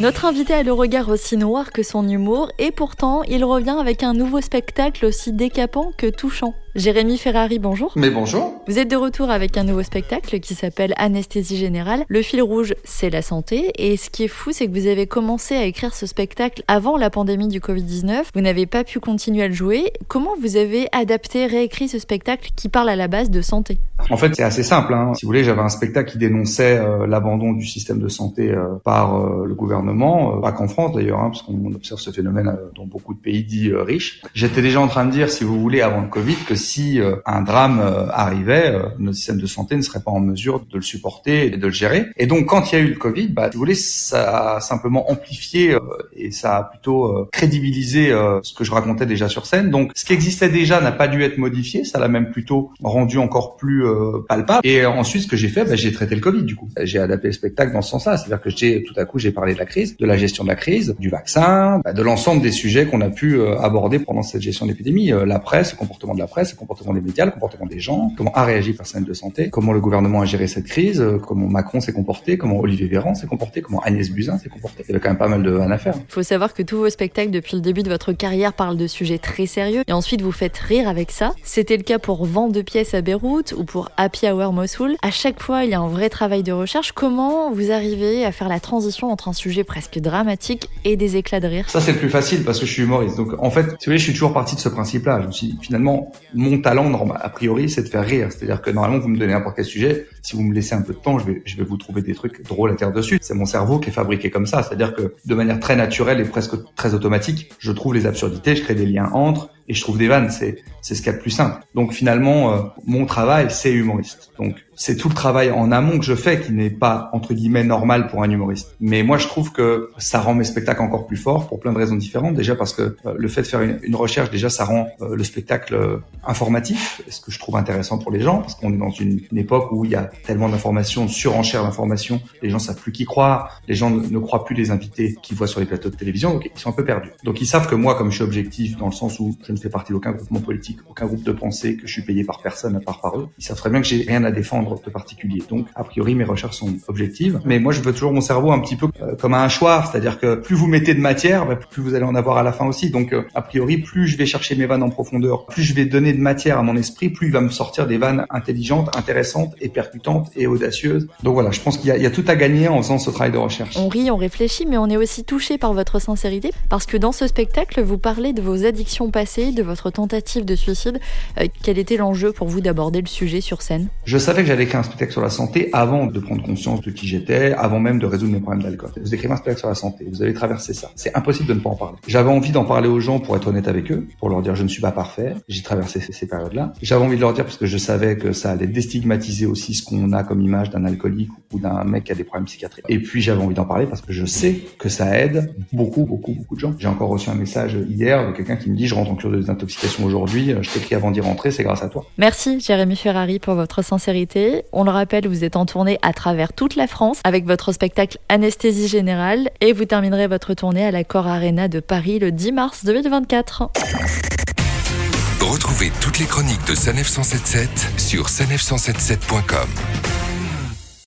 Notre invité a le regard aussi noir que son humour et pourtant il revient avec un nouveau spectacle aussi décapant que touchant. Jérémy Ferrari, bonjour. Mais bonjour. Vous êtes de retour avec un nouveau spectacle qui s'appelle Anesthésie Générale. Le fil rouge, c'est la santé. Et ce qui est fou, c'est que vous avez commencé à écrire ce spectacle avant la pandémie du Covid-19. Vous n'avez pas pu continuer à le jouer. Comment vous avez adapté, réécrit ce spectacle qui parle à la base de santé? En fait, c'est assez simple. Hein. Si vous voulez, j'avais un spectacle qui dénonçait euh, l'abandon du système de santé euh, par euh, le gouvernement, pas qu'en France d'ailleurs, hein, parce qu'on observe ce phénomène dans beaucoup de pays dits riches. J'étais déjà en train de dire, si vous voulez, avant le Covid, que si euh, un drame euh, arrivait, euh, notre système de santé ne serait pas en mesure de le supporter et de le gérer. Et donc, quand il y a eu le Covid, bah, si vous voulez, ça a simplement amplifié et ça a plutôt crédibilisé ce que je racontais déjà sur scène. Donc, ce qui existait déjà n'a pas dû être modifié, ça l'a même plutôt rendu encore plus palpable. Et ensuite, ce que j'ai fait, bah, j'ai traité le Covid du coup. J'ai adapté le spectacle dans ce sens-là, c'est-à-dire que j'ai tout à coup j'ai parlé de la crise, de la gestion de la crise, du vaccin, bah, de l'ensemble des sujets qu'on a pu aborder pendant cette gestion d'épidémie, la presse, le comportement de la presse, le comportement des médias, le comportement des gens, comment a réagi le personnel de santé, comment le gouvernement a géré cette crise, euh, comment Macron s'est comporté, comment Olivier Véran s'est comporté, comment Agnès Buzyn s'est comporté. Il y avait quand même pas mal de vannes à faire. Il faut savoir que tous vos spectacles depuis le début de votre carrière parlent de sujets très sérieux et ensuite vous faites rire avec ça. C'était le cas pour Vent de pièces à Beyrouth ou pour Happy Hour Mossoul. À chaque fois, il y a un vrai travail de recherche. Comment vous arrivez à faire la transition entre un sujet presque dramatique et des éclats de rire? Ça, c'est le plus facile parce que je suis humoriste. Donc, en fait, si vous voulez, je suis toujours parti de ce principe-là. Je me suis finalement, mon talent, a priori, c'est de faire rire. C'est-à-dire que normalement, vous me donnez n'importe quel sujet, si vous me laissez un peu de temps, je vais, je vais vous trouver des trucs drôles à terre dessus. C'est mon cerveau qui est fabriqué comme ça. C'est-à-dire que de manière très naturelle et presque très automatique, je trouve les absurdités, je crée des liens entre et je trouve des vannes. C'est, c'est ce qu'il y a de plus simple. Donc finalement, euh, mon travail, c'est humoriste. Donc c'est tout le travail en amont que je fais qui n'est pas entre guillemets normal pour un humoriste. Mais moi, je trouve que ça rend mes spectacles encore plus forts pour plein de raisons différentes. Déjà parce que euh, le fait de faire une, recherche, déjà, ça rend euh, le spectacle informatif, ce que je trouve intéressant pour les gens, parce qu'on est dans une, une, époque où il y a tellement d'informations, surenchère d'informations, les gens savent plus qui croire, les gens ne, ne, croient plus les invités qu'ils voient sur les plateaux de télévision, donc ils sont un peu perdus. Donc ils savent que moi, comme je suis objectif dans le sens où je ne fais partie d'aucun groupement politique, aucun groupe de pensée, que je suis payé par personne à part par eux, ils savent très bien que j'ai rien à défendre de particulier. Donc a priori mes recherches sont objectives, mais moi je veux toujours mon cerveau un petit peu euh, comme un hachoir, c'est-à-dire que plus vous mettez de matière, bah, plus vous allez en avoir à la fin aussi. Donc euh, a priori plus je vais chercher mes vannes en profondeur, plus je vais donner de matière à mon esprit, plus il va me sortir des vannes intelligentes, intéressantes et percutantes et audacieuses. Donc voilà, je pense qu'il y, y, a tout à gagner en faisant ce travail de recherche. On rit, on réfléchit, mais on est aussi touché par votre sincérité parce que dans ce spectacle, vous parlez de vos addictions passées, de votre tentative de suicide. Euh, quel était l'enjeu pour vous d'aborder le sujet sur scène? Je savais que j'allais écrire un spectacle sur la santé avant de prendre conscience de qui j'étais, avant même de résoudre mes problèmes d'alcool. Vous écrivez un spectacle sur la santé, vous avez traversé ça. C'est impossible de ne pas en parler. J'avais envie d'en parler aux gens pour être honnête avec eux, pour leur dire je ne suis pas parfait, j'ai traversé ces, ces périodes-là. J'avais envie de leur dire parce que je savais que ça allait déstigmatiser aussi ce qu'on a comme image d'un alcoolique ou d'un mec qui a des problèmes psychiatriques. Et puis j'avais envie d'en parler parce que je sais que ça aide beaucoup, beaucoup, beaucoup de gens. J'ai encore reçu un message hier de quelqu'un qui me dit je rentre en cure de désintoxication aujourd'hui, je t'écris avant d'y rentrer, c'est grâce à toi. Merci Jérémy Ferrari pour votre sincérité. On le rappelle, vous êtes en tournée à travers toute la France avec votre spectacle Anesthésie Générale et vous terminerez votre tournée à la Cor Arena de Paris le 10 mars 2024. Retrouvez toutes les chroniques de Sanef 177 sur sanef177.com.